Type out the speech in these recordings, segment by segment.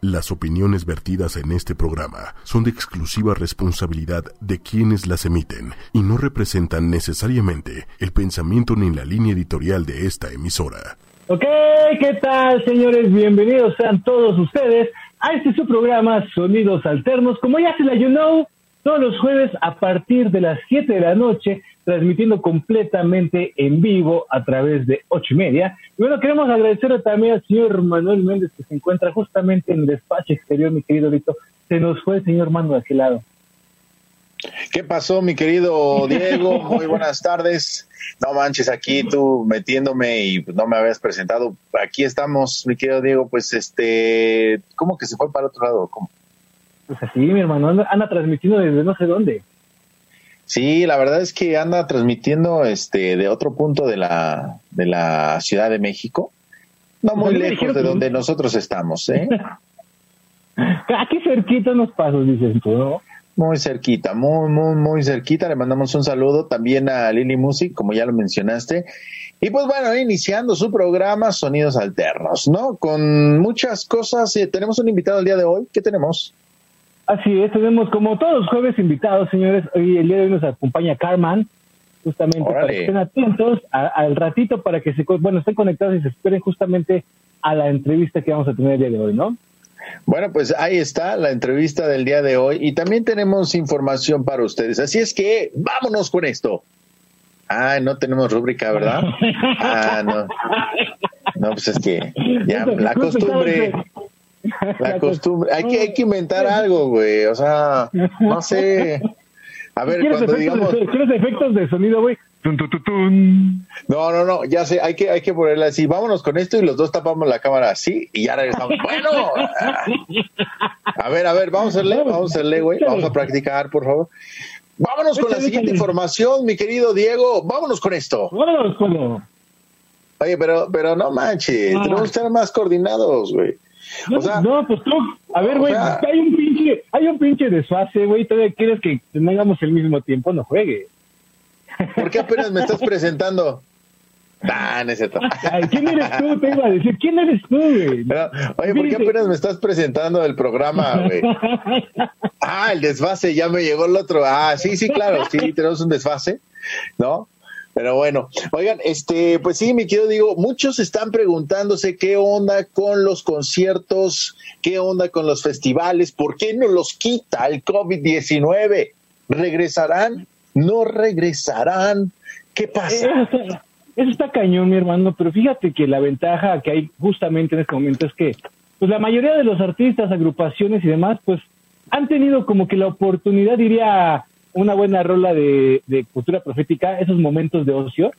Las opiniones vertidas en este programa son de exclusiva responsabilidad de quienes las emiten y no representan necesariamente el pensamiento ni la línea editorial de esta emisora. Ok, ¿qué tal, señores? Bienvenidos sean todos ustedes a este su programa Sonidos Alternos. Como ya se la you know, todos los jueves a partir de las 7 de la noche transmitiendo completamente en vivo a través de ocho y media. Y bueno, queremos agradecer también al señor Manuel Méndez que se encuentra justamente en el despacho exterior, mi querido Vito. Se nos fue el señor Manu de aquel lado. ¿Qué pasó, mi querido Diego? Muy buenas tardes. No manches, aquí tú metiéndome y no me habías presentado. Aquí estamos, mi querido Diego. Pues, este, ¿cómo que se fue para otro lado? ¿Cómo? Pues así, mi hermano, anda, anda transmitiendo desde no sé dónde. Sí, la verdad es que anda transmitiendo este de otro punto de la de la Ciudad de México, no muy lejos de donde nosotros estamos, ¿eh? Aquí cerquita unos pasos, dicen tú, ¿no? Muy cerquita, muy, muy, muy cerquita. Le mandamos un saludo también a Lili Music, como ya lo mencionaste. Y pues bueno, iniciando su programa Sonidos Alternos, ¿no? Con muchas cosas. Eh, tenemos un invitado el día de hoy. ¿Qué tenemos? Así es, tenemos como todos los jueves invitados, señores. Hoy el día de hoy nos acompaña Carman, justamente para que estén atentos al ratito para que se, bueno, estén conectados y se esperen justamente a la entrevista que vamos a tener el día de hoy, ¿no? Bueno, pues ahí está la entrevista del día de hoy y también tenemos información para ustedes. Así es que vámonos con esto. Ah, no tenemos rúbrica, ¿verdad? Ah, no. No, pues es que ya la costumbre. La costumbre. Hay que, hay que inventar algo, güey. O sea, no sé. A ver, cuando digamos. ¿Quieres efectos de sonido, güey? No, no, no, ya sé, hay que, hay que ponerle así, vámonos con esto y los dos tapamos la cámara así y ya regresamos. bueno, a ver, a ver, vamos a hacerle, vamos a hacerle, güey, vamos a practicar, por favor. Vámonos con la siguiente información, mi querido Diego, vámonos con esto. Vámonos con Oye, pero, pero no manches, tenemos que estar más coordinados, güey. No, o sea, no, pues tú, a ver, güey, hay un pinche, hay un pinche desfase, güey, todavía quieres que tengamos el mismo tiempo, no juegue. ¿Por qué apenas me estás presentando? Ah, no es cierto. ¿Quién eres tú? Te iba a decir, ¿quién eres tú, güey? oye, ¿por qué apenas me estás presentando el programa, güey? Ah, el desfase, ya me llegó el otro. Ah, sí, sí, claro, sí, tenemos un desfase, ¿no? Pero bueno, oigan, este, pues sí, mi querido digo, muchos están preguntándose qué onda con los conciertos, qué onda con los festivales, ¿por qué no los quita el COVID-19? ¿Regresarán? ¿No regresarán? ¿Qué pasa? Eso está, cañón, mi hermano, pero fíjate que la ventaja que hay justamente en este momento es que pues la mayoría de los artistas, agrupaciones y demás, pues han tenido como que la oportunidad, diría, una buena rola de, cultura profética, esos momentos de ocio,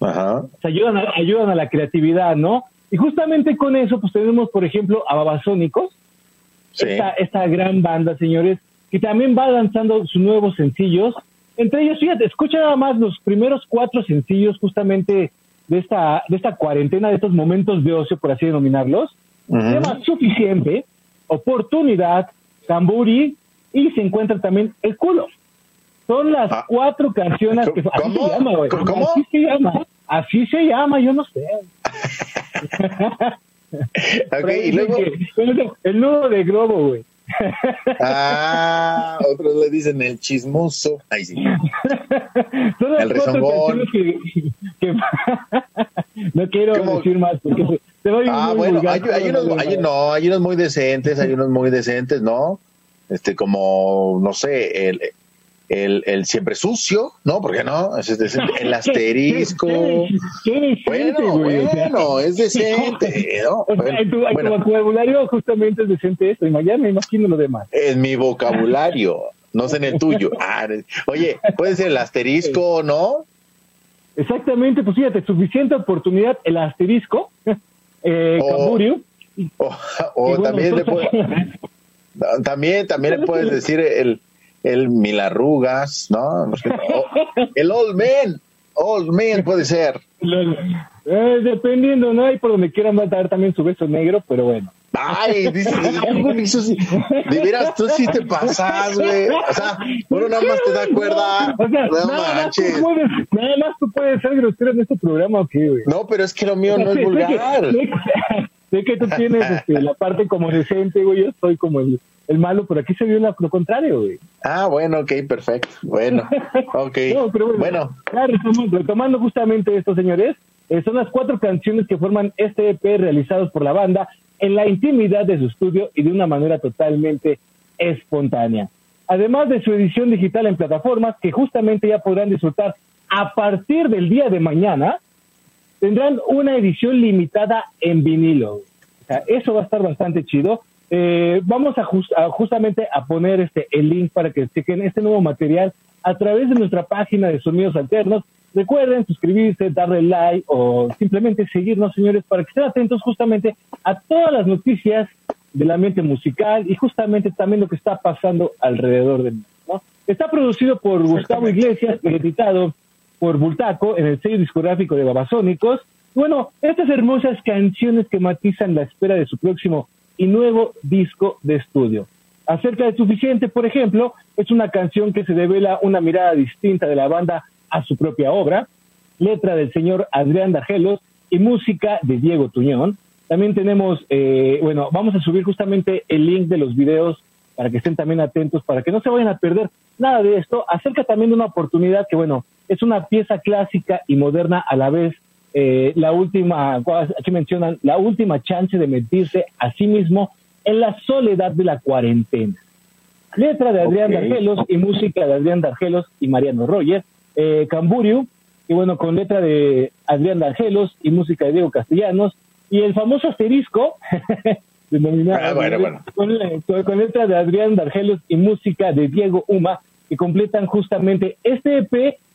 Ajá. ayudan, a, ayudan a la creatividad, ¿no? Y justamente con eso, pues tenemos, por ejemplo, a Babasónicos, esta, esta gran banda, señores, que también va lanzando sus nuevos sencillos. Entre ellos, fíjate, escucha nada más los primeros cuatro sencillos justamente de esta, de esta cuarentena, de estos momentos de ocio, por así denominarlos. Se llama Suficiente, Oportunidad, Camburi y se encuentra también El Culo. Son las ah. cuatro canciones que... Así se llama, güey. ¿Cómo? Así se llama. Así se llama, yo no sé. okay, y luego... El nudo de globo, güey. ah, otros le dicen el chismoso. Ay, sí. el rezongón. no quiero decir más porque te voy Ah, bueno, hay, hay, unos, hay, no, hay unos muy decentes, hay unos muy decentes, ¿no? Este, como, no sé, el, el, el siempre sucio, ¿no? Porque no, es, el asterisco. bueno, bueno, es decente, ¿no? en, tu, vocabulario justamente es decente esto, y mañana me imagino lo demás. En mi vocabulario, no sé en el tuyo. Ah, oye, puede ser el asterisco, ¿no? Exactamente, pues fíjate, suficiente oportunidad, el asterisco, eh, o, o, también, le también, también le puedes decir el el mil arrugas, ¿no? El old man, old man puede ser. Eh, dependiendo, ¿no? Hay por donde quieran dar también su beso negro, pero bueno. Ay, dice, de veras, tú sí te pasas, güey. O sea, uno nada más te da cuerda. O sea, no nada, manches. Más nada más tú puedes ser grosero en este programa, ¿o qué, güey? No, pero es que lo mío no es vulgar. sé que tú tienes este, la parte como decente, güey, yo estoy como el, el malo, pero aquí se vio lo contrario, güey. Ah, bueno, ok, perfecto. Bueno, ok. bueno, retomando, justamente esto, señores, eh, son las cuatro canciones que forman este EP realizados por la banda en la intimidad de su estudio y de una manera totalmente espontánea. Además de su edición digital en plataformas que justamente ya podrán disfrutar a partir del día de mañana, tendrán una edición limitada en vinilo. O sea, eso va a estar bastante chido. Eh, vamos a, justamente a poner este el link para que chequen este nuevo material a través de nuestra página de Sonidos Alternos. Recuerden suscribirse, darle like o simplemente seguirnos, señores, para que estén atentos justamente a todas las noticias del ambiente musical y justamente también lo que está pasando alrededor del mundo. Está producido por Gustavo Iglesias y editado por Bultaco en el sello discográfico de Babasónicos. Bueno, estas hermosas canciones que matizan la espera de su próximo y nuevo disco de estudio. Acerca de Suficiente, por ejemplo, es una canción que se devela una mirada distinta de la banda a su propia obra, letra del señor Adrián Dargelos y música de Diego Tuñón. También tenemos, eh, bueno, vamos a subir justamente el link de los videos para que estén también atentos, para que no se vayan a perder nada de esto. Acerca también de una oportunidad que, bueno, es una pieza clásica y moderna a la vez, eh, la última, aquí mencionan, la última chance de metirse a sí mismo en la soledad de la cuarentena. Letra de Adrián Dargelos y música de Adrián Dargelos y Mariano Roger. Eh, Camburiu, y bueno, con letra de Adrián Dargelos y música de Diego Castellanos. Y el famoso asterisco, denominado ah, Con, con, letra de Adrián Dargelos y música de Diego Uma, que completan justamente este EP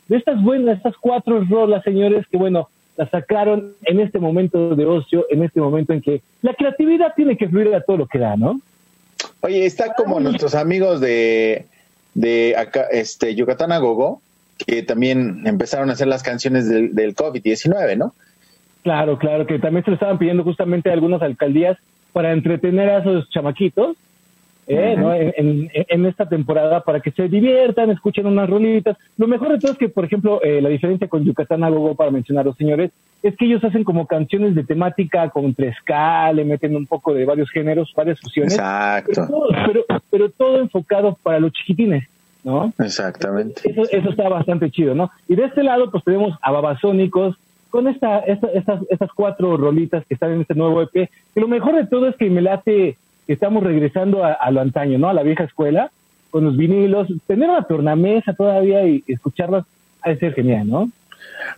de estas buenas, estas cuatro rolas, señores, que bueno, la sacaron en este momento de ocio, en este momento en que la creatividad tiene que fluir a todo lo que da, ¿no? Oye, está como nuestros amigos de, de acá, este, Yucatán a Gogo, que también empezaron a hacer las canciones del, del COVID-19, ¿no? Claro, claro, que también se lo estaban pidiendo justamente a algunas alcaldías para entretener a esos chamaquitos ¿eh? ¿no? En, esta temporada para que se diviertan, escuchen unas rolitas. Lo mejor de todo es que, por ejemplo, eh, la diferencia con Yucatán Agogo, para mencionar a los señores, es que ellos hacen como canciones de temática con ska, le meten un poco de varios géneros, varias fusiones. Exacto. Pero, pero, todo enfocado para los chiquitines. ¿no? Exactamente. Eso, eso está bastante chido, ¿no? Y de este lado, pues tenemos a Babasónicos, con esta, estas, estas cuatro rolitas que están en este nuevo EP, que lo mejor de todo es que me late estamos regresando a, lo antaño, ¿no? A la vieja escuela, con los vinilos, tener una tornamesa todavía y escucharlas ha de ser genial, ¿no?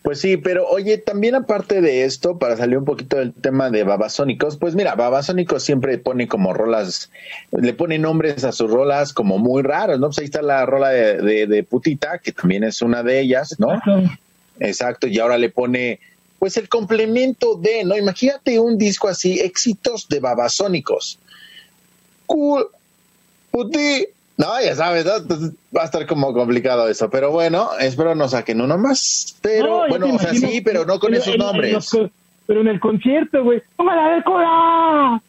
Pues sí, pero oye, también aparte de esto, para salir un poquito del tema de Babasónicos, pues mira, Babasónicos siempre pone como rolas, le pone nombres a sus rolas como muy raros, ¿no? Pues ahí está la rola de, de, Putita, que también es una de ellas, ¿no? Exacto, y ahora le pone pues el complemento de, ¿no? Imagínate un disco así, éxitos de Babasónicos cool, puti. No, ya sabes, va a estar como complicado eso. Pero bueno, espero no saquen uno más. Pero bueno, o sea, sí, pero no con esos nombres. pero en el concierto, güey, ¡póngala de cola!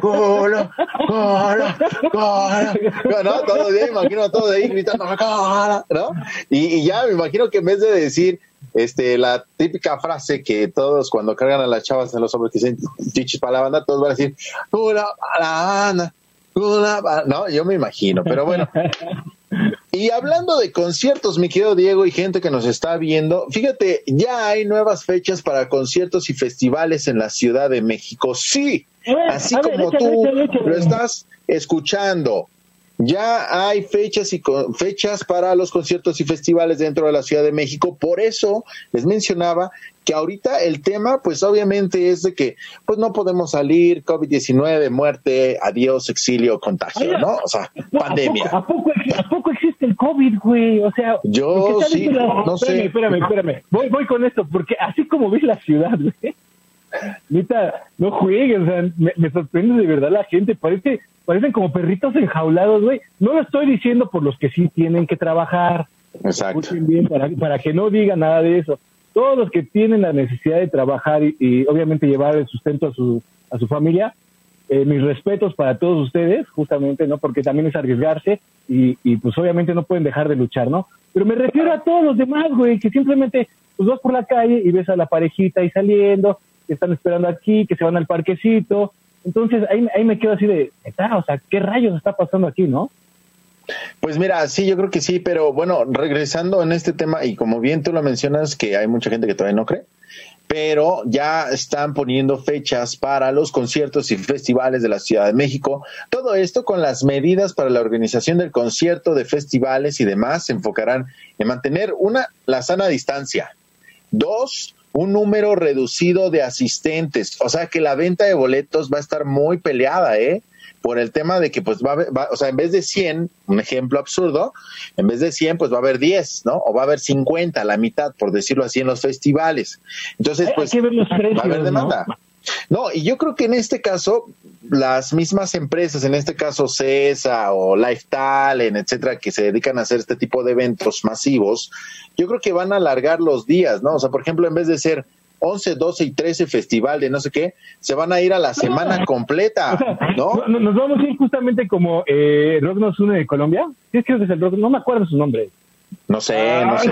¡Cola! ¡Cola! ¡Cola! No, todo bien, imagino todo ahí gritando. ¿No? Y, ya me imagino que en vez de decir este, la típica frase que todos cuando cargan a las chavas en los hombres que dicen chichis para la banda, todos van a decir, una la banda, una no, yo me imagino, pero bueno. Y hablando de conciertos, mi querido Diego y gente que nos está viendo, fíjate, ya hay nuevas fechas para conciertos y festivales en la Ciudad de México. Sí, así como tú lo estás escuchando. Ya hay fechas y fechas para los conciertos y festivales dentro de la Ciudad de México. Por eso les mencionaba que ahorita el tema, pues obviamente es de que, pues no podemos salir, COVID-19, muerte, adiós, exilio, contagio, ¿no? O sea, pandemia. ¿a poco, ¿a, poco, existe el COVID, güey? O sea, yo sí, no sé. Espérame, espérame, voy, voy con esto, porque así como ves la ciudad, güey, Nita, no juegues, o sea, me, sorprende de verdad la gente, parece, parecen como perritos enjaulados, güey. No lo estoy diciendo por los que sí tienen que trabajar. Exacto. Bien, para, para que no digan nada de eso. Todos los que tienen la necesidad de trabajar y, obviamente llevar el sustento a su, a su familia, eh, mis respetos para todos ustedes, justamente, ¿no? Porque también es arriesgarse y, y pues obviamente no pueden dejar de luchar, ¿no? Pero me refiero a todos los demás, güey, que simplemente pues vas por la calle y ves a la parejita ahí saliendo, que están esperando aquí, que se van al parquecito. Entonces ahí, ahí me quedo así de, o sea, ¿qué rayos está pasando aquí, no? Pues mira, sí, yo creo que sí, pero bueno, regresando en este tema, y como bien tú lo mencionas, que hay mucha gente que todavía no cree, pero ya están poniendo fechas para los conciertos y festivales de la Ciudad de México. Todo esto con las medidas para la organización del concierto, de festivales y demás se enfocarán en mantener una, la sana distancia. Dos, un número reducido de asistentes. O sea que la venta de boletos va a estar muy peleada, ¿eh? por el tema de que pues va a haber, o sea, en vez de 100, un ejemplo absurdo, en vez de 100 pues va a haber 10, ¿no? O va a haber 50, la mitad, por decirlo así, en los festivales. Entonces, pues va a haber demanda. ¿no? y yo creo que en este caso, las mismas empresas, en este caso CESA o Lifetime, etcétera, que se dedican a hacer este tipo de eventos masivos, yo creo que van a alargar los días, ¿no? O sea, por ejemplo, en vez de ser 11, 12 y 13 festival de no sé qué, se van a ir a la semana completa, ¿no? Nos vamos a ir justamente como eh, Rock Nos Une de Colombia. ¿Qué es que es el Rock? No me acuerdo su nombre. No sé, no ah, sé.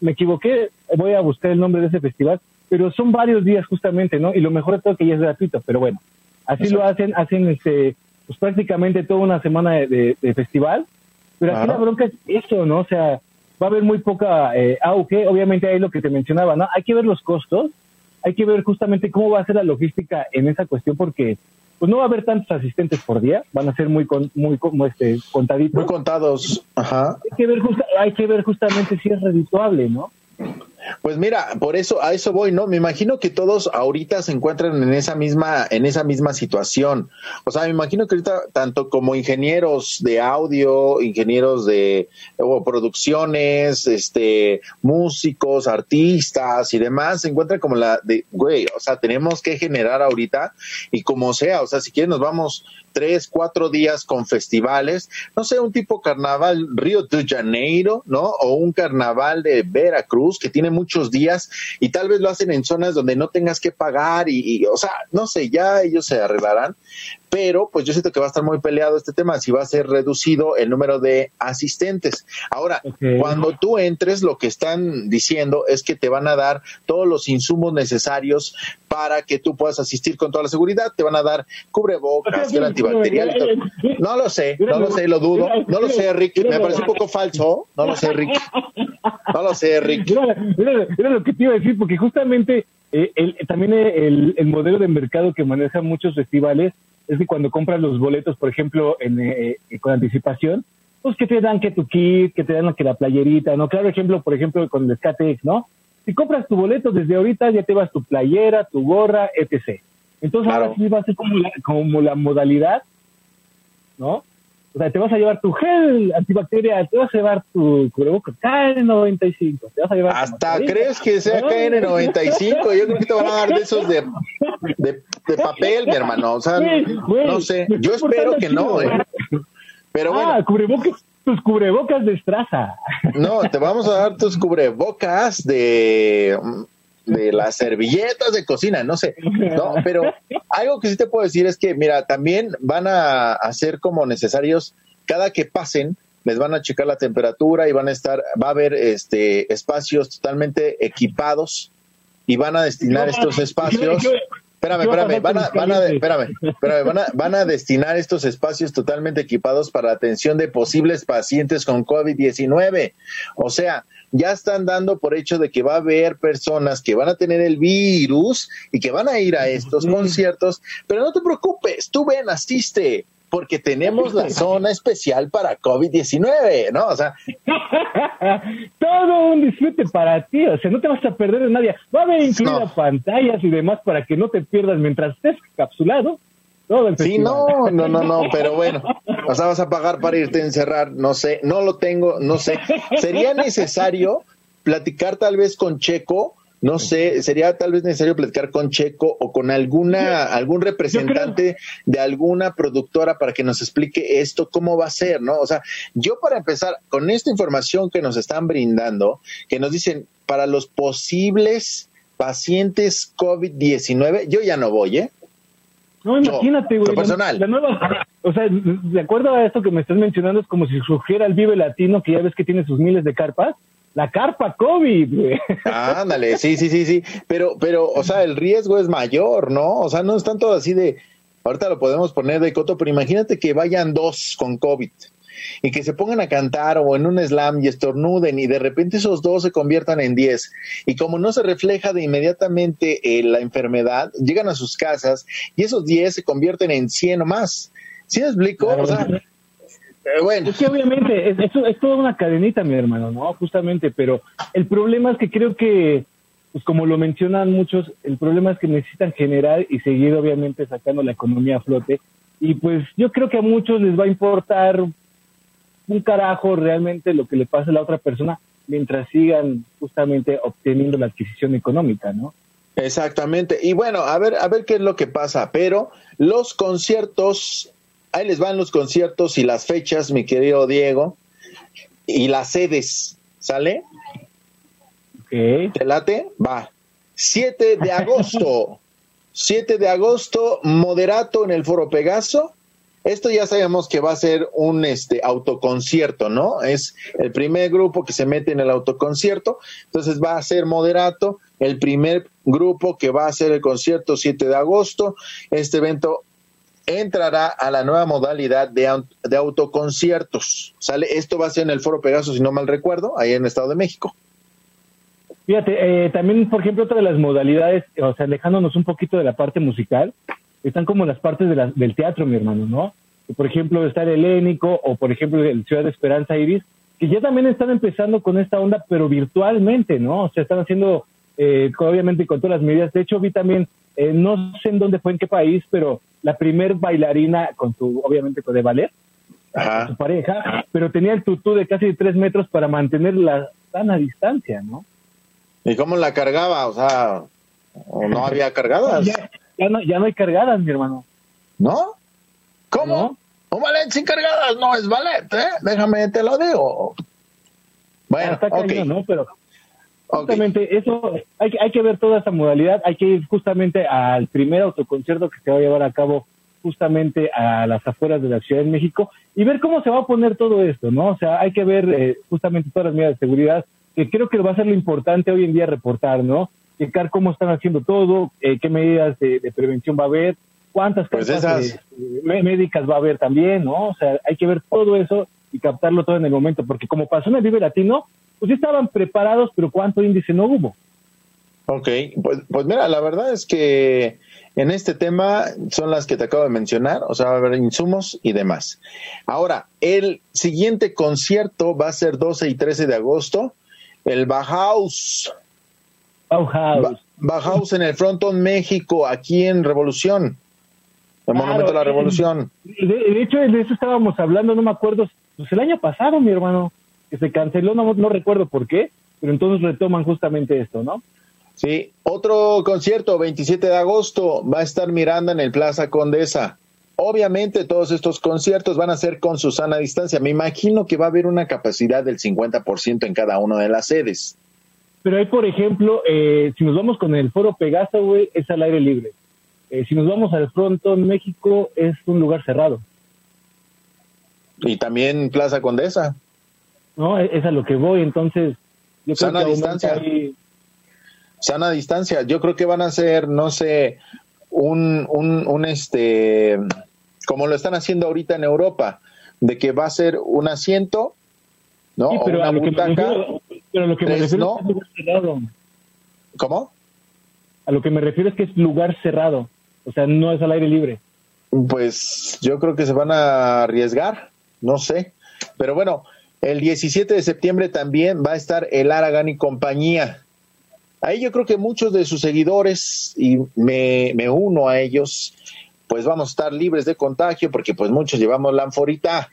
me, equivoqué, voy a buscar el nombre de ese festival, pero son varios días justamente, ¿no? Y lo mejor de todo que ya es gratuito, pero bueno, así lo hacen, hacen este, pues prácticamente toda una semana de, festival, pero aquí la bronca es eso, ¿no? O sea, va a haber muy poca eh, auge. Obviamente ahí lo que te mencionaba, ¿no? Hay que ver los costos, hay que ver justamente cómo va a ser la logística en esa cuestión porque pues no va a haber tantos asistentes por día, van a ser muy muy como este contaditos. Muy contados, ajá. Hay que ver hay que ver justamente si es redituable, ¿no? Pues mira, por eso a eso voy, ¿no? Me imagino que todos ahorita se encuentran en esa misma en esa misma situación. O sea, me imagino que ahorita tanto como ingenieros de audio, ingenieros de producciones, este, músicos, artistas y demás se encuentran como la de, güey, o sea, tenemos que generar ahorita y como sea, o sea, si quieren nos vamos tres, cuatro días con festivales, no sé, un tipo carnaval Río de Janeiro, ¿no? O un carnaval de Veracruz que tiene muchos días y tal vez lo hacen en zonas donde no tengas que pagar y, y o sea, no sé, ya ellos se arreglarán, pero pues yo siento que va a estar muy peleado este tema, si va a ser reducido el número de asistentes. Ahora, cuando tú entres, lo que están diciendo es que te van a dar todos los insumos necesarios para que tú puedas asistir con toda la seguridad, te van a dar cubrebocas, gel antibacterial. No lo sé, no lo sé, lo dudo, no lo sé, Rick, me parece un poco falso, no lo sé, Rick. No lo sé, Rick. Era, lo que te iba a decir, porque justamente eh, el, también el, el modelo de mercado que manejan muchos festivales es que cuando compras los boletos, por ejemplo, en, eh, eh, con anticipación, pues que te dan que tu kit, que te dan que la playerita, ¿no? Claro ejemplo, por ejemplo, con el Skatex, ¿no? Si compras tu boleto desde ahorita, ya te vas tu playera, tu gorra, etc. Entonces ahora sí va a ser como la, como la modalidad, ¿no? O sea, te vas a llevar tu gel antibacterial, te vas a llevar tu cubrebocas KN95, te vas a llevar... Hasta crees que sea KN95, yo creo que te van a dar de esos de, de, papel, mi hermano, o sea, no sé, yo espero que no, eh. pero bueno. Ah, cubrebocas, tus cubrebocas de estraza. No, te vamos a dar tus cubrebocas de de las servilletas de cocina, no sé, no, pero algo que sí te puedo decir es que, mira, también van a hacer como necesarios, cada que pasen, les van a checar la temperatura y van a estar, va a haber este espacios totalmente equipados y van a destinar estos espacios. Espérame, espérame, van a, van a, espérame, espérame, van a, van a destinar estos espacios totalmente equipados para la atención de posibles pacientes con COVID-19. O sea, ya están dando por hecho de que va a haber personas que van a tener el virus y que van a ir a estos conciertos, pero no te preocupes, tú ven, asiste, porque tenemos la zona especial para COVID-19, ¿no? O sea, todo un disfrute para ti, o sea, no te vas a perder de nadie. Va a haber incluidas pantallas y demás para que no te pierdas mientras estés capsulado sí, no, no, no, no, pero bueno, o sea, vas a pagar para irte a encerrar, no sé, no lo tengo, no sé. Sería necesario platicar tal vez con Checo, no sé, sería tal vez necesario platicar con Checo o con alguna algún representante de alguna productora para que nos explique esto cómo va a ser, ¿no? O sea, yo para empezar con esta información que nos están brindando, que nos dicen para los posibles pacientes COVID-19, yo ya no voy, ¿eh? No, imagínate, güey. personal. o sea, de acuerdo a esto que me estás mencionando, es como si surgiera el Vive Latino, que ya ves que tiene sus miles de carpas, la carpa COVID, güey. Ándale, sí, sí, sí, sí. Pero, pero, o sea, el riesgo es mayor, ¿no? O sea, no es tanto así de, ahorita lo podemos poner de coto, pero imagínate que vayan dos con COVID y que se pongan a cantar o en un slam y estornuden y de repente esos dos se conviertan en diez. Y como no se refleja de inmediatamente eh, la enfermedad, llegan a sus casas y esos diez se convierten en cien o más. ¿Sí me explico? O sea, eh, bueno. Es que obviamente es, es, toda una cadenita, mi hermano, ¿no? Justamente, pero el problema es que creo que, pues como lo mencionan muchos, el problema es que necesitan generar y seguir obviamente sacando la economía a flote. Y pues yo creo que a muchos les va a importar un carajo realmente lo que le pasa a la otra persona mientras sigan justamente obteniendo la adquisición económica, ¿no? Exactamente. Y bueno, a ver, a ver qué es lo que pasa. Pero los conciertos, ahí les van los conciertos y las fechas, mi querido Diego, y las sedes, ¿sale? Okay. ¿Te late? Va. 7 de agosto. 7 de agosto, moderato en el Foro Pegaso. Esto ya sabemos que va a ser un este autoconcierto, ¿no? Es el primer grupo que se mete en el autoconcierto, entonces va a ser moderato, el primer grupo que va a hacer el concierto 7 de agosto. Este evento entrará a la nueva modalidad de, de autoconciertos. ¿Sale? Esto va a ser en el Foro Pegaso, si no mal recuerdo, ahí en el Estado de México. Fíjate, eh, también, por ejemplo, otra de las modalidades, o sea, alejándonos un poquito de la parte musical, están como las partes de del teatro, mi hermano, ¿no? Por ejemplo, está el helénico o, por ejemplo, el Ciudad de Esperanza Iris, que ya también están empezando con esta onda, pero virtualmente, ¿no? O sea, están haciendo, eh, obviamente, con todas las medidas. De hecho, vi también, eh, no sé en dónde fue, en qué país, pero la primer bailarina con su, obviamente, con de ballet, su pareja, pero tenía el tutú de casi tres metros para mantener la sana distancia, ¿no? ¿Y cómo la cargaba? O sea, no había cargadas? ya no, ya no hay cargadas, mi hermano. ¿No? ¿Cómo? Un ballet sin cargadas no es ballet, ¿eh? Déjame, te lo digo. Bueno, está okay. ¿no? Pero justamente eso, hay, hay que ver toda esa modalidad, hay que ir justamente al primer autoconcierto que se va a llevar a cabo justamente a las afueras de la Ciudad de México y ver cómo se va a poner todo esto, ¿no? O sea, hay que ver eh, justamente todas las medidas de seguridad, que creo que va a ser lo importante hoy en día reportar, ¿no? Checar cómo están haciendo todo, eh, qué medidas de, prevención va a haber, cuántas pues eh, médicas va a haber también, ¿no? O sea, hay que ver todo eso y captarlo todo en el momento, porque como pasó en el Vive Latino, pues estaban preparados, pero cuánto índice no hubo. Ok, pues, pues mira, la verdad es que en este tema son las que te acabo de mencionar, o sea, va a haber insumos y demás. Ahora, el siguiente concierto va a ser 12 y 13 de agosto, el Bauhaus Bauhaus. Bauhaus en el Frontón México, aquí en Revolución. El Monumento de la Revolución. De, hecho, de eso estábamos hablando, no me acuerdo, pues el año pasado, mi hermano, que se canceló, no, no recuerdo por qué, pero entonces retoman justamente esto, ¿no? Sí, otro concierto, 27 de agosto, va a estar Miranda en el Plaza Condesa. Obviamente todos estos conciertos van a ser con Susana distancia. Me imagino que va a haber una capacidad del 50% en cada una de las sedes. Pero hay, por ejemplo, eh, si nos vamos con el Foro Pegaso, güey, es al aire libre. Eh, si nos vamos al Frontón México, es un lugar cerrado. Y también Plaza Condesa. No, es a lo que voy, entonces. Yo Sana distancia. Sana distancia. Yo creo que van a ser, no sé, un, un, un este, como lo están haciendo ahorita en Europa, de que va a ser un asiento, ¿no? Sí, pero una a lo que pero a lo que me refiero es que es lugar cerrado. ¿Cómo? A lo que me refiero es que es lugar cerrado. O sea, no es al aire libre. Pues yo creo que se van a arriesgar, no sé. Pero bueno, el 17 de septiembre también va a estar el Aragán y compañía. Ahí yo creo que muchos de sus seguidores, y me, me uno a ellos, pues vamos a estar libres de contagio porque pues muchos llevamos la anforita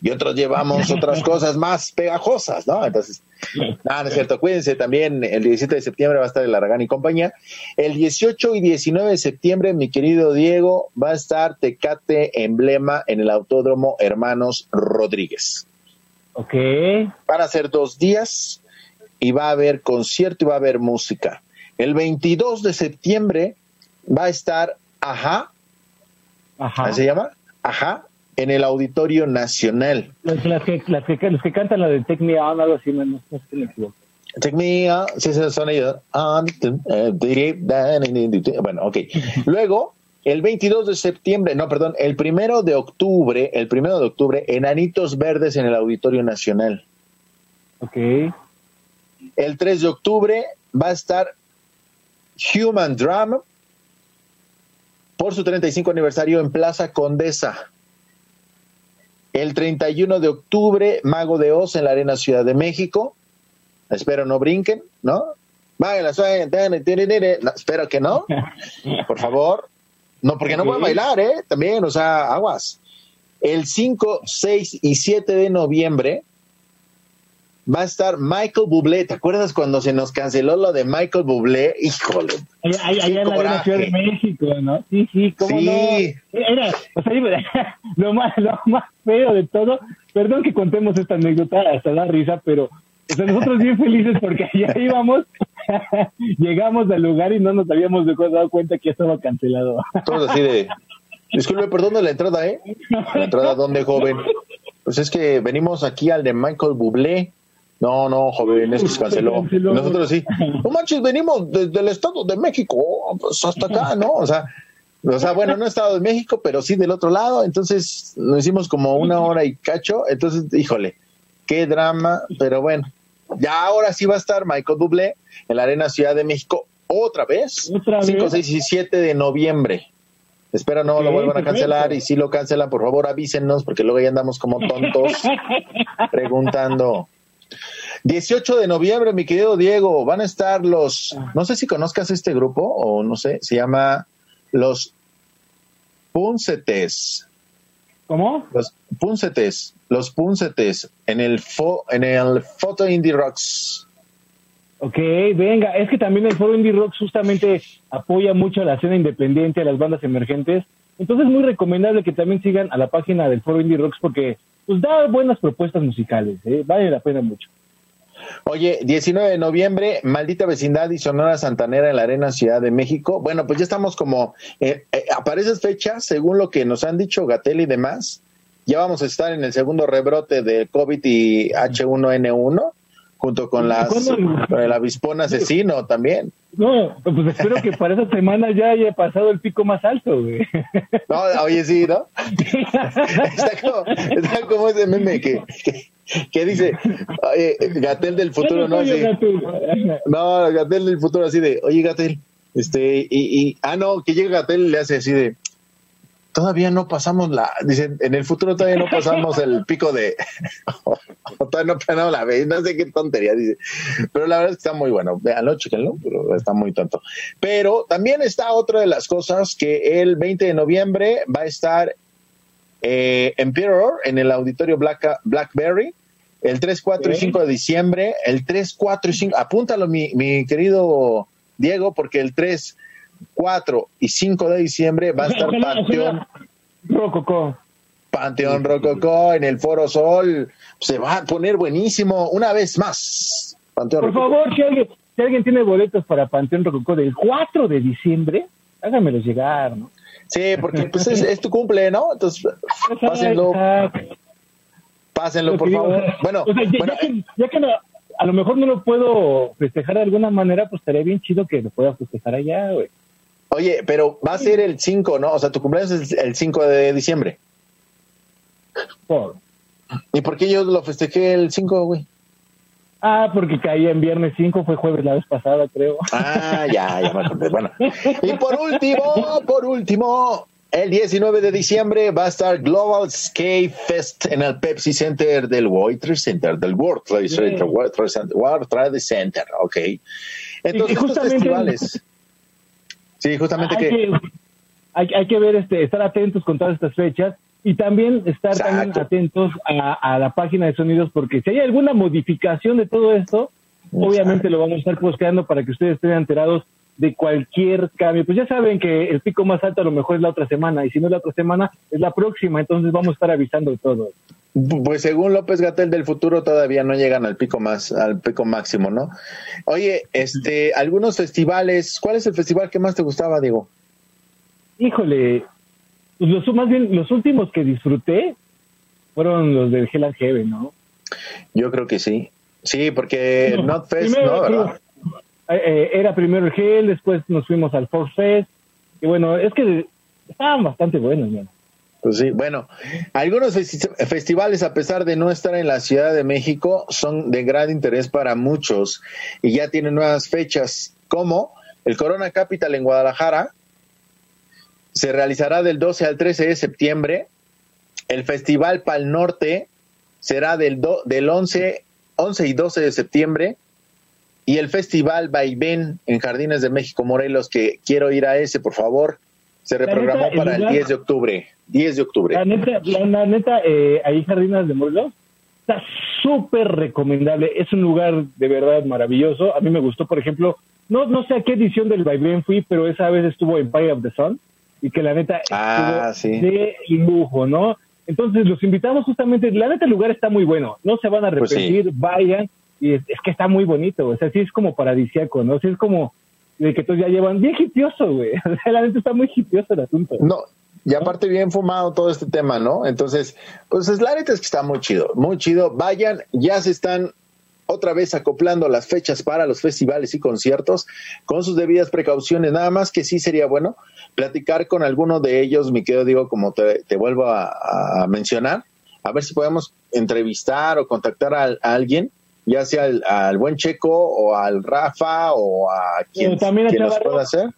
y otros llevamos otras cosas más pegajosas, ¿no? Entonces, nada, no es cierto. Cuídense también, el 17 de septiembre va a estar el Aragán y compañía. El 18 y 19 de septiembre, mi querido Diego, va a estar Tecate Emblema en el Autódromo Hermanos Rodríguez. Ok. Van a ser dos días y va a haber concierto y va a haber música. El 22 de septiembre va a estar Ajá. Ajá. se llama? Ajá en el Auditorio Nacional. Las, las que, las que, los que cantan la de Take Me On, algo así, no, no si me equivoco. Take me on, sí, sí, son ellos. On, eh, Bueno, ok. Luego, el 22 de septiembre, no, perdón, el primero de octubre, el primero de octubre, Enanitos Verdes en el Auditorio Nacional. Ok. El 3 de octubre va a estar Human Drama por su 35 aniversario en Plaza Condesa. El 31 de octubre, Mago de Oz en la Arena Ciudad de México. Espero no brinquen, ¿no? Baila, no, espero que no. Por favor. No, porque no pueden bailar, ¿eh? También, o sea, aguas. El 5, 6 y 7 de noviembre va a estar Michael Bublé. ¿Te acuerdas cuando se nos canceló lo de Michael Bublé? Híjole. Allá, en la Ciudad de México, ¿no? Sí, sí, ¿cómo sí. no? Era, o sea, lo más, lo más feo de todo, perdón que contemos esta anécdota, hasta da risa, pero o sea, nosotros bien felices porque allá íbamos, llegamos al lugar y no nos habíamos dado cuenta que estaba cancelado. Todos así de, disculpe, perdón la entrada, ¿eh? ¿La entrada dónde, joven? Pues es que venimos aquí al de Michael Bublé no, no, joven, es que se canceló. Nosotros sí. No manches, venimos desde el Estado de México pues hasta acá, ¿no? O sea, o sea, bueno, no Estado de México, pero sí del otro lado. Entonces nos hicimos como una hora y cacho. Entonces, híjole, qué drama, pero bueno. Ya ahora sí va a estar Michael Bublé en la Arena Ciudad de México otra vez. ¿Otra 5, 6 y 7 de noviembre. Espero no lo vuelvan a cancelar y si lo cancelan, por favor avísenos porque luego ya andamos como tontos preguntando. 18 de noviembre, mi querido Diego, van a estar los, no sé si conozcas este grupo o no sé, se llama los Puncetes. ¿Cómo? Los Puncetes, los Puncetes en el fo, en el Photo Indie Rocks. Ok, venga, es que también el Foro Indie Rocks justamente apoya mucho a la escena independiente, a las bandas emergentes. Entonces es muy recomendable que también sigan a la página del Foro Indie Rocks porque pues da buenas propuestas musicales, ¿eh? vale la pena mucho. Oye, 19 de noviembre, Maldita Vecindad y Sonora Santanera en la Arena Ciudad de México. Bueno, pues ya estamos como, eh, eh, fechas, según lo que nos han dicho Gatel y demás, ya vamos a estar en el segundo rebrote de COVID y H1N1 junto con las el avispón asesino también. No, pues espero que para esa semana ya haya pasado el pico más alto, güey. No, oye, sí, ¿no? está, como, está como ese meme que, que, dice, oye, Gatel del futuro, ¿no? Así, no, Gatel del futuro así de, oye, Gatel, este, y, y, ah, no, que llega Gatel y le hace así de, todavía no pasamos la, dicen, en el futuro todavía no pasamos el pico de, todavía no pasamos la vez, no sé qué tontería dice, pero la verdad es que está muy bueno, véanlo, chequenlo, pero está muy tonto. Pero también está otra de las cosas que el 20 de noviembre va a estar eh, Emperor en el auditorio Black, Blackberry, el 3, 4 y 5 de diciembre, el 3, 4 y 5, apúntalo mi, mi querido Diego, porque el 3 4 y 5 de diciembre va a estar Panteón Rococó. Panteón Rococó en el Foro Sol. Se va a poner buenísimo una vez más. Por favor, si alguien, si alguien tiene boletos para Panteón Rococó del 4 de diciembre, háganmelos llegar, ¿no? Sí, porque pues es, tu cumple, ¿no? Entonces, pásenlo. Pásenlo, por favor. bueno, ya, que, a lo mejor no lo puedo festejar de alguna manera, pues estaría bien chido que lo pueda festejar allá, güey. Oye, pero va a ser el 5, ¿no? O sea, tu cumpleaños es el 5 de diciembre. ¿Por? ¿Y por qué yo lo festejé el 5, güey? Ah, porque caía en viernes 5, fue jueves la vez pasada, creo. Ah, ya, ya me Bueno, y por último, por último, el 19 de diciembre va a estar Global Skate Fest en el Pepsi Center del World Trade Center, del World Trade Center, World Trade Center, World Trade Center, ok. Entonces, estos festivales Sí, justamente hay que... hay, hay, que ver, este, estar atentos con todas estas fechas y también estar también atentos a, la página de sonidos porque si hay alguna modificación de todo esto, obviamente lo vamos a estar posteando para que ustedes estén enterados de cualquier cambio. Pues ya saben que el pico más alto a lo mejor es la otra semana y si no es la otra semana es la próxima, entonces vamos a estar avisando todo. Pues según López Gatel del futuro todavía no llegan al pico más, al pico máximo, ¿no? Oye, este, algunos festivales, ¿cuál es el festival que más te gustaba, Diego? Híjole, pues los, más bien los últimos que disfruté fueron los del Hell and Heaven, ¿no? Yo creo que sí. Sí, porque no, NotFest, ¿no? Eh, eh, era primero el Hell, después nos fuimos al Force Fest. Y bueno, es que estaban bastante buenos, ¿no? Pues sí, bueno, algunos festivales, a pesar de no estar en la Ciudad de México, son de gran interés para muchos y ya tienen nuevas fechas, como el Corona Capital en Guadalajara, se realizará del 12 al 13 de septiembre, el Festival Pal Norte será del, del 11, 11 y 12 de septiembre, y el Festival Vaivén en Jardines de México Morelos, que quiero ir a ese, por favor, se reprogramó para el, 10 de octubre. 10 de octubre. La neta, la, neta eh, ahí Jardines de Morelos está súper recomendable. Es un lugar de verdad maravilloso. A mí me gustó, por ejemplo, no, no sé a qué edición del Vaivén fui, pero esa vez estuvo en Fire of the Sun y que la neta ah, estuvo de lujo, ¿no? Entonces los invitamos justamente, la neta el lugar está muy bueno, no se van a pues arrepentir, vayan, y es, que está muy bonito, o sea, sí es como paradisiaco, ¿no? Sí es como de que todos ya llevan bien hipioso, güey. O sea, la neta está muy hipioso el asunto. No, y aparte bien fumado todo este tema, ¿no? Entonces, pues la neta es que está muy chido, muy chido. Vayan, ya se están otra vez acoplando las fechas para los festivales y conciertos con sus debidas precauciones. Nada más que sí sería bueno platicar con alguno de ellos, mi querido digo, como te, vuelvo a, mencionar, a ver si podemos entrevistar o contactar a, alguien, ya sea al, buen Checo o al Rafa o a quien, también nos pueda hacer,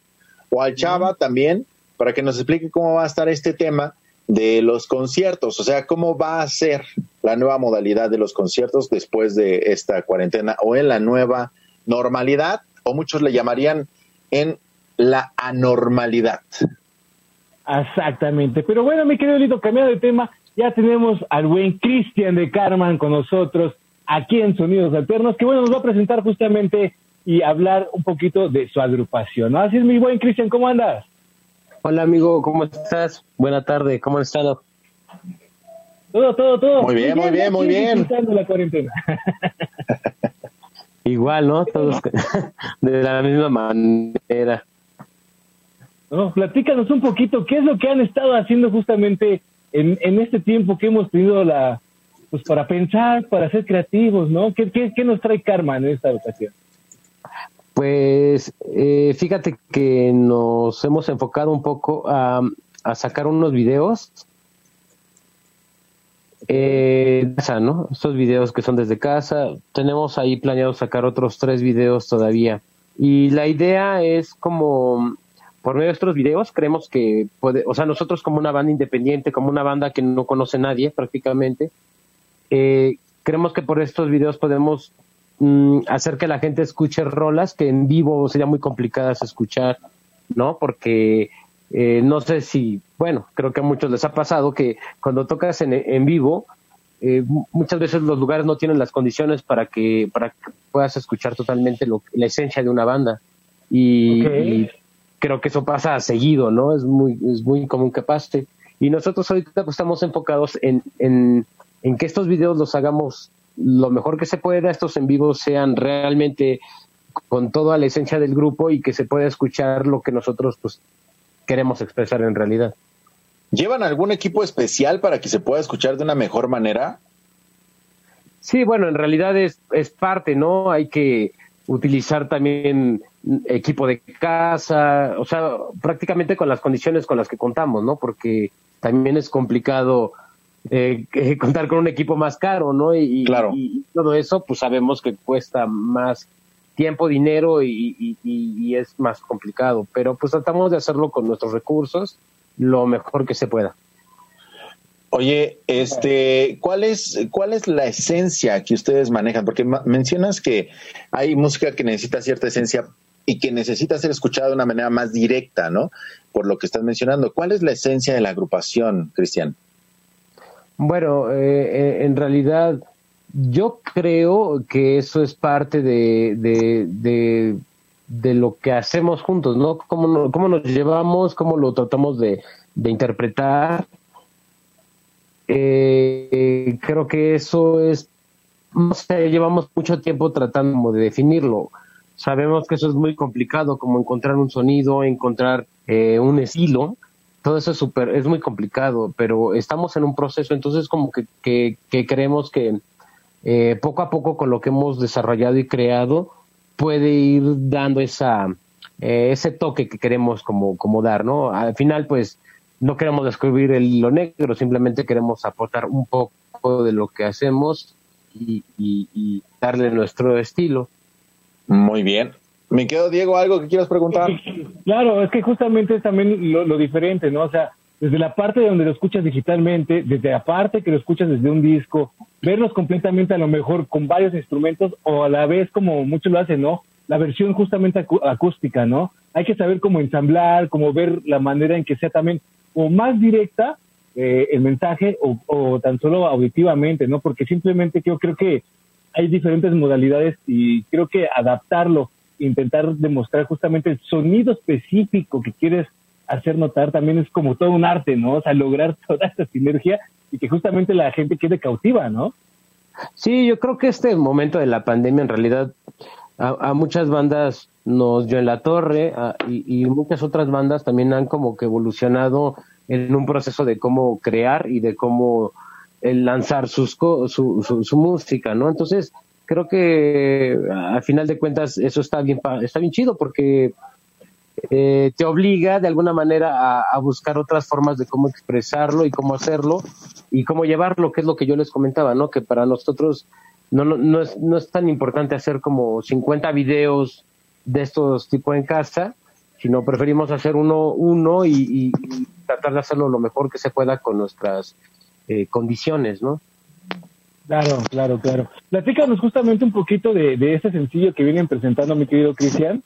o al Chava también, para que nos explique cómo va a estar este tema de los conciertos, o sea, cómo va a ser la nueva modalidad de los conciertos después de esta cuarentena o en la nueva normalidad, o muchos le llamarían en la anormalidad. Exactamente, pero bueno, mi querido Lito, cambiando de tema, ya tenemos al buen Cristian de Carman con nosotros aquí en Sonidos Alternos, que bueno, nos va a presentar justamente y hablar un poquito de su agrupación. Así es, mi buen Cristian, ¿cómo andas? Hola amigo, ¿cómo estás? Buena tarde, ¿cómo han estado? Todo, todo, todo. Muy bien, muy bien, muy bien. La cuarentena. Igual, ¿no? Todos de la misma manera. No, platícanos un poquito, ¿qué es lo que han estado haciendo justamente en, en este tiempo que hemos tenido la, pues para pensar, para ser creativos, ¿no? ¿Qué, qué, qué nos trae Karma en esta ocasión? Pues eh, fíjate que nos hemos enfocado un poco a, sacar unos videos. Eh, ¿no? Estos videos que son desde casa. Tenemos ahí planeado sacar otros tres videos todavía. Y la idea es como, por medio de estos videos, creemos que puede, o sea, nosotros como una banda independiente, como una banda que no conoce nadie prácticamente, eh, creemos que por estos videos podemos Mm, hacer que la gente escuche rolas que en vivo sería muy complicadas escuchar, ¿no? Porque eh, no sé si, bueno, creo que a muchos les ha pasado que cuando tocas en, en vivo, eh, muchas veces los lugares no tienen las condiciones para que, para que puedas escuchar totalmente lo, la esencia de una banda. Y, creo que eso pasa seguido, ¿no? Es muy, es muy común que pase. Y nosotros ahorita pues, estamos enfocados en, en, en que estos videos los hagamos lo mejor que se pueda, estos en vivo sean realmente con toda la esencia del grupo y que se pueda escuchar lo que nosotros pues queremos expresar en realidad. ¿Llevan algún equipo especial para que se pueda escuchar de una mejor manera? Sí, bueno, en realidad es, es parte, ¿no? Hay que utilizar también equipo de casa, o sea, prácticamente con las condiciones con las que contamos, ¿no? Porque también es complicado eh, contar con un equipo más caro, ¿no? Y, claro. y, todo eso, pues sabemos que cuesta más tiempo, dinero y, y, es más complicado, pero pues tratamos de hacerlo con nuestros recursos lo mejor que se pueda. Oye, este, ¿cuál es, cuál es la esencia que ustedes manejan? Porque mencionas que hay música que necesita cierta esencia y que necesita ser escuchada de una manera más directa, ¿no? Por lo que estás mencionando. ¿Cuál es la esencia de la agrupación, Cristian? Bueno, eh, eh, en realidad yo creo que eso es parte de, de, de, lo que hacemos juntos, ¿no? Cómo, cómo nos llevamos, cómo lo tratamos de, de interpretar. Eh, creo que eso es, no sé, llevamos mucho tiempo tratando de definirlo. Sabemos que eso es muy complicado, como encontrar un sonido, encontrar un estilo, todo eso es súper, es muy complicado, pero estamos en un proceso, entonces como que, que, creemos que eh, poco a poco con lo que hemos desarrollado y creado puede ir dando esa, eh, ese toque que queremos como, como dar, ¿no? Al final, pues, no queremos descubrir el lo negro, simplemente queremos aportar un poco de lo que hacemos y, y darle nuestro estilo. Muy bien. Me quedo, Diego, algo que quieras preguntar. Claro, es que justamente es también lo, diferente, ¿no? O sea, desde la parte de donde lo escuchas digitalmente, desde la parte que lo escuchas desde un disco, verlos completamente a lo mejor con varios instrumentos o a la vez como muchos lo hacen, ¿no? La versión justamente acústica, ¿no? Hay que saber cómo ensamblar, cómo ver la manera en que sea también o más directa eh, el mensaje o, tan solo auditivamente, ¿no? Porque simplemente yo creo que hay diferentes modalidades y creo que adaptarlo intentar demostrar justamente el sonido específico que quieres hacer notar también es como todo un arte, ¿no? O sea, lograr toda esta sinergia y que justamente la gente quede cautiva, ¿no? Sí, yo creo que este momento de la pandemia en realidad a, muchas bandas nos dio en la torre y, muchas otras bandas también han como que evolucionado en un proceso de cómo crear y de cómo lanzar sus, su, su, su música, ¿no? Entonces, creo que al final de cuentas eso está bien, está bien chido porque eh, te obliga de alguna manera a, buscar otras formas de cómo expresarlo y cómo hacerlo y cómo llevarlo, que es lo que yo les comentaba, ¿no? Que para nosotros no, no, no, es, no es tan importante hacer como 50 videos de estos tipos en casa, sino preferimos hacer uno, uno y, tratar de hacerlo lo mejor que se pueda con nuestras eh, condiciones, ¿no? Claro, claro, claro. Platícanos justamente un poquito de, de este sencillo que vienen presentando mi querido Cristian,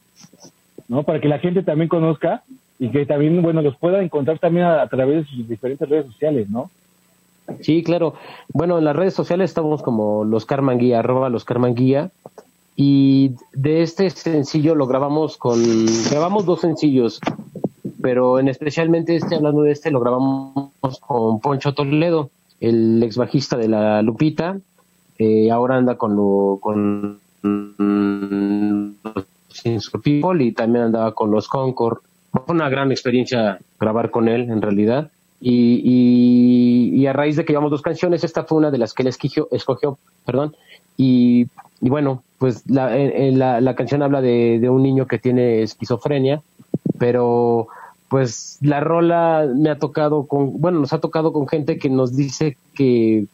¿no? Para que la gente también conozca y que también, bueno, los pueda encontrar también a, través de sus diferentes redes sociales, ¿no? Sí, claro. Bueno, en las redes sociales estamos como los Carman Guía, arroba los Carman Guía. Y de este sencillo lo grabamos con, grabamos dos sencillos, pero en especialmente este, hablando de este, lo grabamos con Poncho Toledo el ex bajista de la Lupita, eh, ahora anda con lo, con los People y también andaba con los Concord. Fue una gran experiencia grabar con él, en realidad. Y, a raíz de que llevamos dos canciones, esta fue una de las que él escogió, perdón. Y, bueno, pues la, la, la, canción habla de un niño que tiene esquizofrenia, pero pues la rola me ha tocado con, bueno, nos ha tocado con gente que nos dice que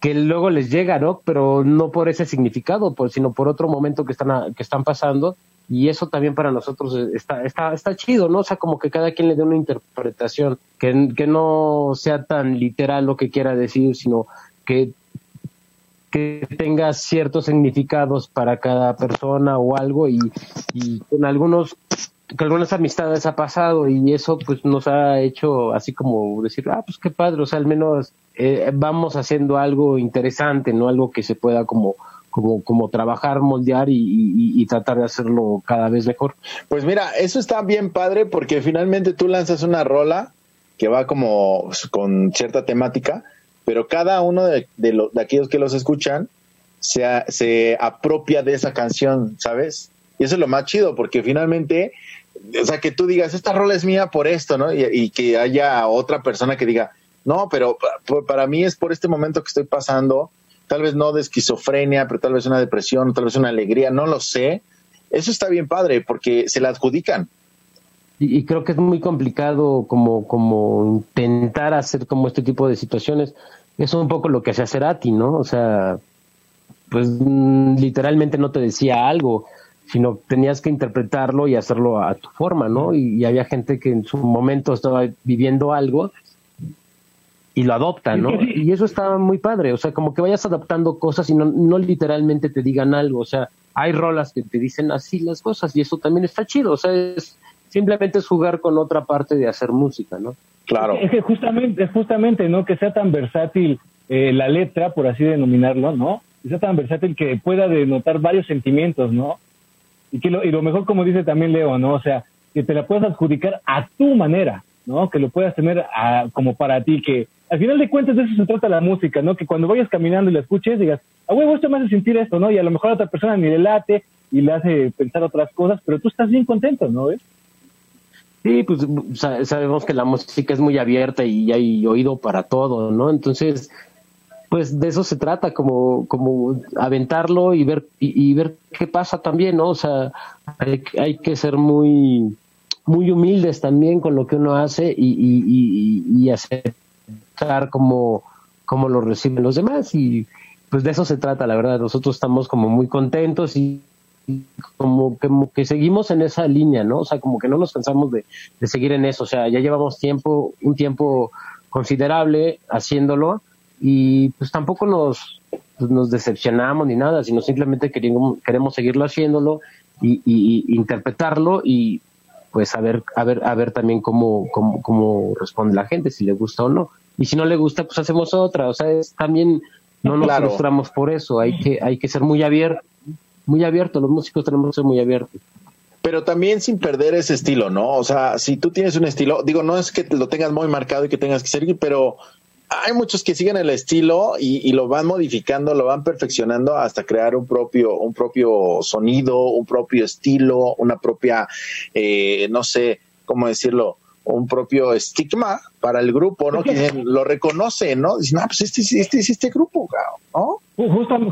que luego les llega, ¿no? Pero no por ese significado, pues, sino por otro momento que están que están pasando y eso también para nosotros está está está chido, ¿no? O sea, como que cada quien le dé una interpretación que, que no sea tan literal lo que quiera decir, sino que que tenga ciertos significados para cada persona o algo y, y con algunos que algunas amistades ha pasado y eso pues nos ha hecho así como decir, ah, pues qué padre, o sea, al menos eh, vamos haciendo algo interesante, ¿no? Algo que se pueda como como, como trabajar, moldear y, tratar de hacerlo cada vez mejor. Pues mira, eso está bien padre porque finalmente tú lanzas una rola que va como con cierta temática, pero cada uno de, de, de aquellos que los escuchan se, se apropia de esa canción, ¿sabes? Y eso es lo más chido, porque finalmente o sea, que tú digas, esta rola es mía por esto, ¿no? Y, que haya otra persona que diga, no, pero para mí es por este momento que estoy pasando, tal vez no de esquizofrenia, pero tal vez una depresión, tal vez una alegría, no lo sé. Eso está bien padre porque se la adjudican. Y, creo que es muy complicado como, como intentar hacer como este tipo de situaciones. Eso es un poco lo que hace Cerati, ¿no? O sea, pues mm, literalmente no te decía algo sino tenías que interpretarlo y hacerlo a tu forma, ¿no? Y, había gente que en su momento estaba viviendo algo y lo adopta, ¿no? Y eso está muy padre, o sea, como que vayas adaptando cosas y no, no literalmente te digan algo, o sea, hay rolas que te dicen así las cosas y eso también está chido, o sea, es simplemente es jugar con otra parte de hacer música, ¿no? Claro. Es que justamente, es justamente, ¿no? Que sea tan versátil eh, la letra, por así denominarlo, ¿no? Que sea tan versátil que pueda denotar varios sentimientos, ¿no? Y que lo, y lo mejor como dice también Leo, ¿no? O sea, que te la puedas adjudicar a tu manera, ¿no? Que lo puedas tener a, como para ti, que al final de cuentas de eso se trata la música, ¿no? Que cuando vayas caminando y la escuches digas, ah, huevo, esto me hace sentir esto, ¿no? Y a lo mejor a otra persona ni le late y le hace pensar otras cosas, pero tú estás bien contento, ¿no? Sí, pues sabemos que la música es muy abierta y hay oído para todo, ¿no? Entonces, pues de eso se trata, como, como aventarlo y ver, y, ver qué pasa también, ¿no? O sea, hay, hay, que ser muy, muy humildes también con lo que uno hace y, y, y aceptar como, como lo reciben los demás y pues de eso se trata, la verdad. Nosotros estamos como muy contentos y como que, que, seguimos en esa línea, ¿no? O sea, como que no nos cansamos de, seguir en eso. O sea, ya llevamos tiempo, un tiempo considerable haciéndolo y pues tampoco nos, pues, nos decepcionamos ni nada, sino simplemente queremos, queremos seguirlo haciéndolo y, y, interpretarlo y pues a ver, a ver, a ver también cómo, cómo, cómo responde la gente, si le gusta o no. Y si no le gusta, pues hacemos otra. O sea, es también no nos frustramos por eso. Hay que, hay que ser muy abierto muy abierto, los músicos tenemos que ser muy abiertos. Pero también sin perder ese estilo, ¿no? O sea, si tú tienes un estilo, digo, no es que lo tengas muy marcado y que tengas que seguir, pero hay muchos que siguen el estilo y, lo van modificando, lo van perfeccionando hasta crear un propio, un propio sonido, un propio estilo, una propia, eh, no sé cómo decirlo, un propio estigma para el grupo, ¿no? Que lo reconoce, ¿no? Dicen, ah, pues este, este es este grupo, ¿no?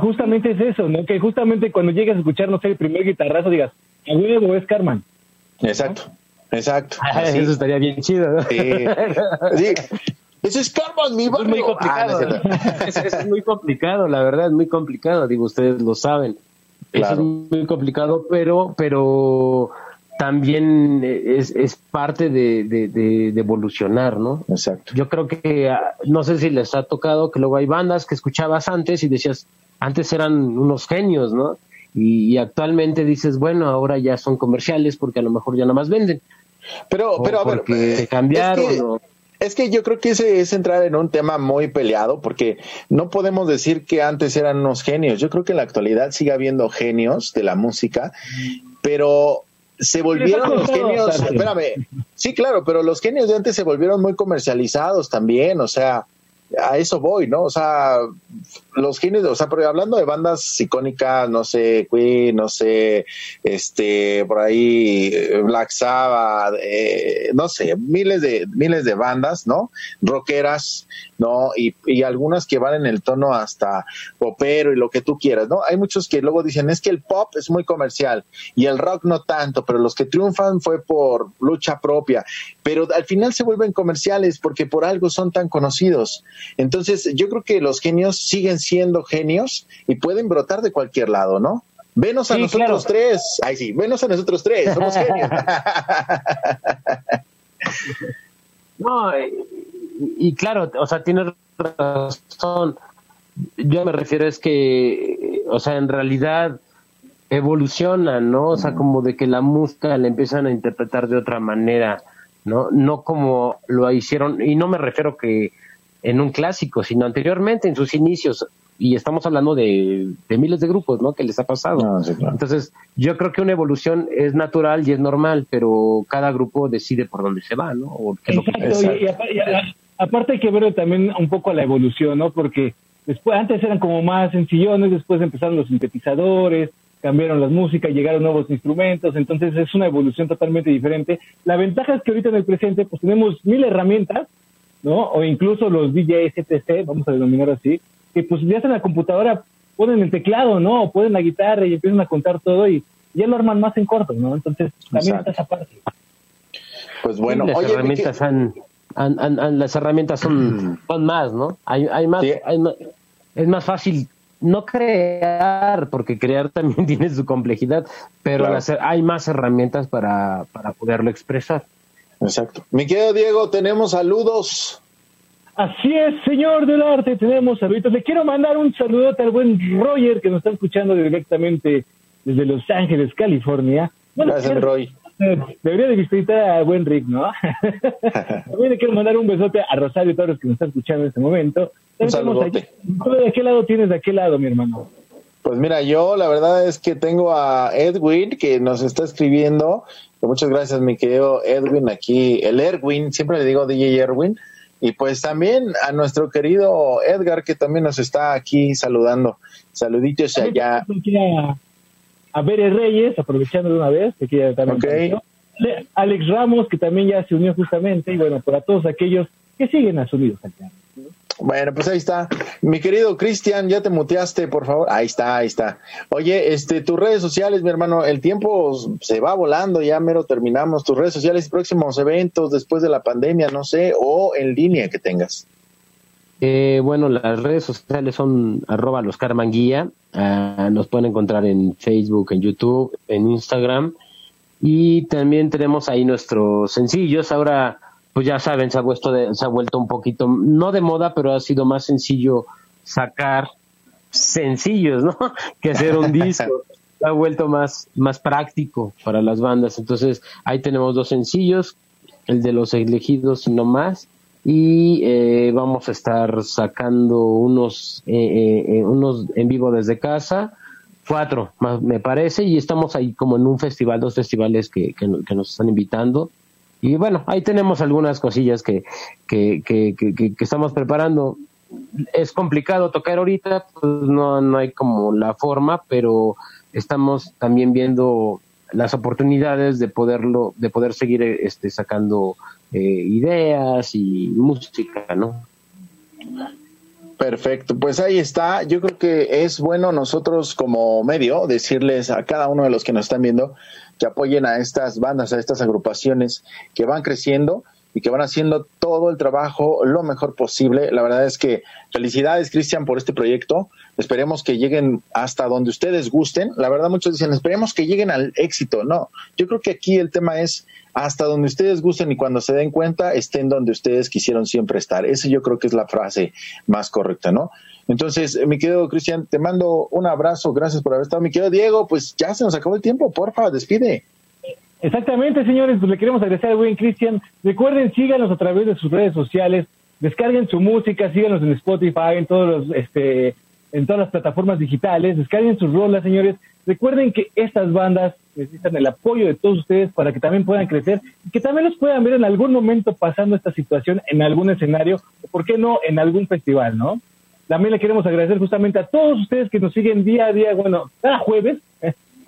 justamente es eso, ¿no? Que justamente cuando llegas a escuchar, no sé, el primer guitarrazo digas, a huevo es Carmen. Exacto, exacto. Eso estaría bien chido, ¿no? Sí. Ese es Carmen, mi barrio. Es muy complicado. Ah, es, muy complicado, la verdad, es muy complicado. Digo, ustedes lo saben. es muy complicado, pero, pero también es, es parte de, de, evolucionar, ¿no? Exacto. Yo creo que, ah, no sé si les ha tocado que luego hay bandas que escuchabas antes y decías, antes eran unos genios, ¿no? Y, actualmente dices, bueno, ahora ya son comerciales porque a lo mejor ya nada más venden. Pero, pero a ver, eh, cambiaron. Es que, yo creo que ese es entrar en un tema muy peleado porque no podemos decir que antes eran unos genios. Yo creo que en la actualidad sigue habiendo genios de la música, pero se volvieron los genios, espérame, sí, claro, pero los genios de antes se volvieron muy comercializados también, o sea, a eso voy, ¿no? O sea, los genios, o sea, pero hablando de bandas icónicas, no sé, Queen, no sé, este, por ahí, Black Sabbath, eh, no sé, miles de, miles de bandas, ¿no? Rockeras, ¿no? Y, y algunas que van en el tono hasta popero y lo que tú quieras, ¿no? Hay muchos que luego dicen, es que el pop es muy comercial y el rock no tanto, pero los que triunfan fue por lucha propia, pero al final se vuelven comerciales porque por algo son tan conocidos. Entonces, yo creo que los genios siguen siendo genios y pueden brotar de cualquier lado, ¿no? Venos a nosotros tres. Ay, sí, venos a nosotros tres, somos genios. no, y, claro, o sea, tienes razón. Yo me refiero es que, o sea, en realidad evolucionan, ¿no? O sea, como de que la música la empiezan a interpretar de otra manera, ¿no? No como lo hicieron, y no me refiero que en un clásico, sino anteriormente en sus inicios. Y estamos hablando de, miles de grupos, ¿no? Que les ha pasado. Ah, Entonces, yo creo que una evolución es natural y es normal, pero cada grupo decide por dónde se va, ¿no? Aparte hay que ver también un poco la evolución, ¿no? Porque después, antes eran como más sencillones, después empezaron los sintetizadores, cambiaron las músicas, llegaron nuevos instrumentos, entonces es una evolución totalmente diferente. La ventaja es que ahorita en el presente pues tenemos mil herramientas ¿no? O incluso los DJs etc, vamos a denominar así, que pues ya en la computadora ponen el teclado, ¿no? O ponen la guitarra y empiezan a contar todo y ya lo arman más en corto, ¿no? Entonces también está esa parte. Pues bueno, las herramientas han, las herramientas son, son más, ¿no? Hay, hay más, hay más, es más fácil no crear, porque crear también tiene su complejidad, pero hay más herramientas para, para poderlo expresar. Exacto. Mi querido Diego, tenemos saludos. Así es, señor del arte, tenemos saludos. Le quiero mandar un saludote al buen Roger que nos está escuchando directamente desde Los Ángeles, California. Gracias, Roy. Debería de visitar a buen Rick, ¿no? También le quiero mandar un besote a Rosario Torres que nos está escuchando en este momento. Un saludote. ¿De qué lado tienes de aquel lado, mi hermano? Pues mira, yo la verdad es que tengo a Edwin que nos está escribiendo Muchas gracias, mi querido Edwin, aquí, el Erwin, siempre le digo DJ Erwin. Y pues también a nuestro querido Edgar, que también nos está aquí saludando. Saluditos allá. A, ver Reyes, aprovechando de una vez, que también. Okay. Alex Ramos, que también ya se unió justamente, y bueno, para todos aquellos que siguen a Sonidos Alternos. Bueno, pues ahí está. Mi querido Cristian, ya te muteaste, por favor. Ahí está, ahí está. Oye, este, tus redes sociales, mi hermano, el tiempo se va volando, ya mero terminamos. Tus redes sociales, próximos eventos después de la pandemia, no sé, o en línea que tengas. Eh, bueno, las redes sociales son arroba los Carmanguía. Ah, nos pueden encontrar en Facebook, en YouTube, en Instagram. Y también tenemos ahí nuestros sencillos. Ahora pues ya saben, se ha, vuelto se ha vuelto un poquito, no de moda, pero ha sido más sencillo sacar sencillos, ¿no? que hacer un disco. Se ha vuelto más, más práctico para las bandas. Entonces, ahí tenemos dos sencillos, el de los elegidos y no más. Y eh, vamos a estar sacando unos, eh, eh, unos en vivo desde casa, cuatro, me parece, y estamos ahí como en un festival, dos festivales que, que nos están invitando y bueno, ahí tenemos algunas cosillas que, que, que, que, estamos preparando. Es complicado tocar ahorita, pues no, no hay como la forma, pero estamos también viendo las oportunidades de poderlo, de poder seguir este, sacando eh, ideas y música, ¿no? Perfecto, pues ahí está. Yo creo que es bueno nosotros como medio decirles a cada uno de los que nos están viendo que apoyen a estas bandas, a estas agrupaciones que van creciendo y que van haciendo todo el trabajo lo mejor posible. La verdad es que felicidades, Cristian, por este proyecto. Esperemos que lleguen hasta donde ustedes gusten. La verdad, muchos dicen, esperemos que lleguen al éxito. No, yo creo que aquí el tema es hasta donde ustedes gusten y cuando se den cuenta estén donde ustedes quisieron siempre estar. Esa yo creo que es la frase más correcta, ¿no? Entonces, mi querido Cristian, te mando un abrazo, gracias por haber estado. Mi querido Diego, pues ya se nos acabó el tiempo, porfa, despide. Exactamente, señores, pues le queremos agradecer al buen Cristian. Recuerden, síganos a través de sus redes sociales, descarguen su música, síganos en Spotify, en todos los, este, en todas las plataformas digitales, descarguen sus rolas, señores. Recuerden que estas bandas necesitan el apoyo de todos ustedes para que también puedan crecer y que también los puedan ver en algún momento pasando esta situación en algún escenario o, por qué no, en algún festival, ¿no? También le queremos agradecer justamente a todos ustedes que nos siguen día a día, bueno, cada jueves,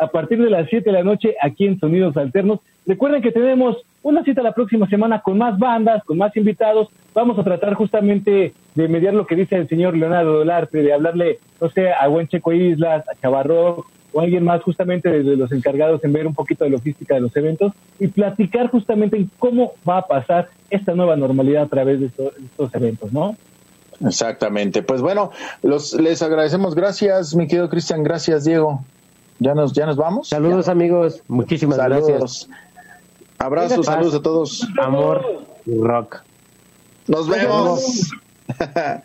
a partir de las 7 de la noche aquí en Sonidos Alternos. Recuerden que tenemos una cita la próxima semana con más bandas, con más invitados. Vamos a tratar justamente de mediar lo que dice el señor Leonardo Dolarte, de hablarle, no sé, a Buen Checo Islas, a Chavarro o alguien más justamente de los encargados en ver un poquito de logística de los eventos y platicar justamente en cómo va a pasar esta nueva normalidad a través de estos eventos, ¿no? Exactamente. Pues bueno, los, les agradecemos. Gracias, mi querido Cristian. Gracias, Diego. Ya nos, ya nos vamos. Saludos, amigos. Muchísimas gracias. Abrazos, saludos a todos. Amor, rock. Nos vemos.